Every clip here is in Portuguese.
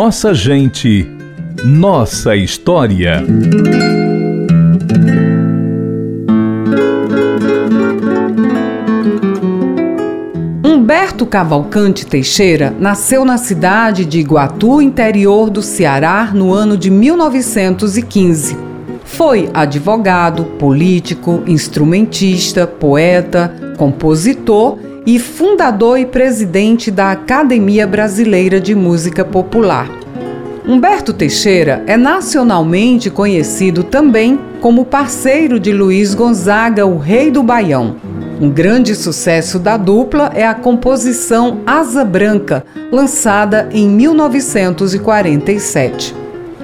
Nossa gente, nossa história. Humberto Cavalcante Teixeira nasceu na cidade de Iguatu, interior do Ceará, no ano de 1915. Foi advogado, político, instrumentista, poeta, compositor e fundador e presidente da Academia Brasileira de Música Popular. Humberto Teixeira é nacionalmente conhecido também como parceiro de Luiz Gonzaga, o Rei do Baião. Um grande sucesso da dupla é a composição Asa Branca, lançada em 1947.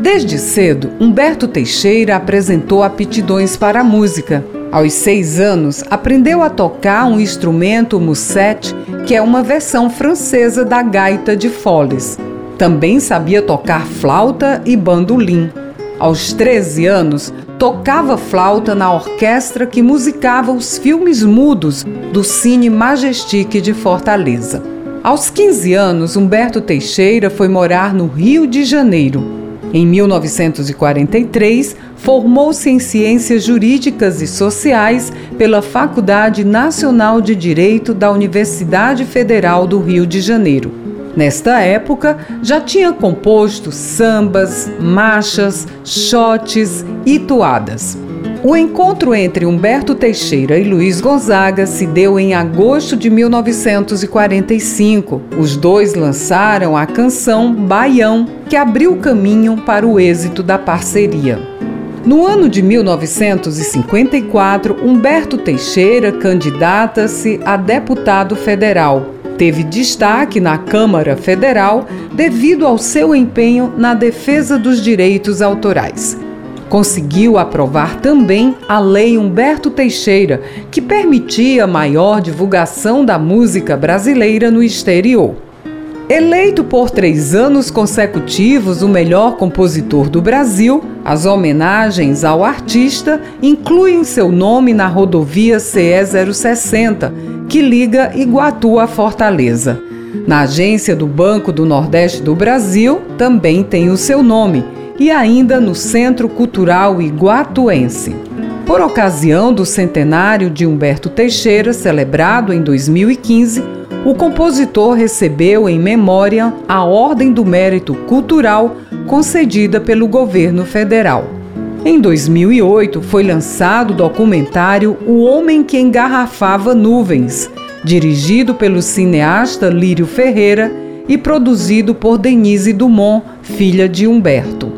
Desde cedo, Humberto Teixeira apresentou aptidões para a música. Aos seis anos, aprendeu a tocar um instrumento musette, que é uma versão francesa da gaita de foles. Também sabia tocar flauta e bandolim. Aos 13 anos, tocava flauta na orquestra que musicava os filmes mudos do Cine Majestic de Fortaleza. Aos 15 anos, Humberto Teixeira foi morar no Rio de Janeiro. Em 1943, formou-se em Ciências Jurídicas e Sociais pela Faculdade Nacional de Direito da Universidade Federal do Rio de Janeiro. Nesta época, já tinha composto sambas, marchas, shotes e toadas. O encontro entre Humberto Teixeira e Luiz Gonzaga se deu em agosto de 1945. Os dois lançaram a canção Baião, que abriu caminho para o êxito da parceria. No ano de 1954, Humberto Teixeira candidata-se a deputado federal teve destaque na Câmara Federal devido ao seu empenho na defesa dos direitos autorais. Conseguiu aprovar também a Lei Humberto Teixeira, que permitia maior divulgação da música brasileira no exterior. Eleito por três anos consecutivos o melhor compositor do Brasil, as homenagens ao artista incluem seu nome na rodovia CE 060, que liga Iguatu a Fortaleza. Na agência do Banco do Nordeste do Brasil também tem o seu nome, e ainda no Centro Cultural Iguatuense. Por ocasião do centenário de Humberto Teixeira, celebrado em 2015, o compositor recebeu em memória a Ordem do Mérito Cultural concedida pelo governo federal. Em 2008 foi lançado o documentário O Homem que Engarrafava Nuvens, dirigido pelo cineasta Lírio Ferreira e produzido por Denise Dumont, filha de Humberto.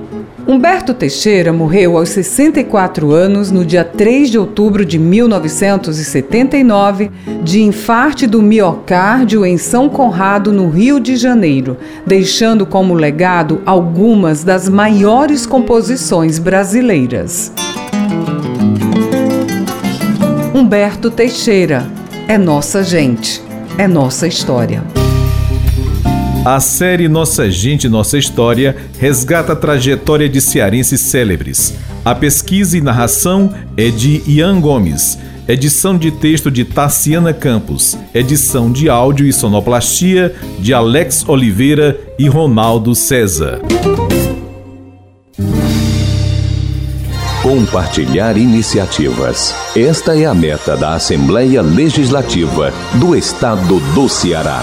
Humberto Teixeira morreu aos 64 anos no dia 3 de outubro de 1979, de infarte do miocárdio em São Conrado, no Rio de Janeiro, deixando como legado algumas das maiores composições brasileiras. Humberto Teixeira é nossa gente, é nossa história. A série Nossa Gente Nossa História resgata a trajetória de cearenses célebres. A pesquisa e narração é de Ian Gomes. Edição de texto de Tassiana Campos. Edição de áudio e sonoplastia de Alex Oliveira e Ronaldo César. Compartilhar iniciativas. Esta é a meta da Assembleia Legislativa do Estado do Ceará.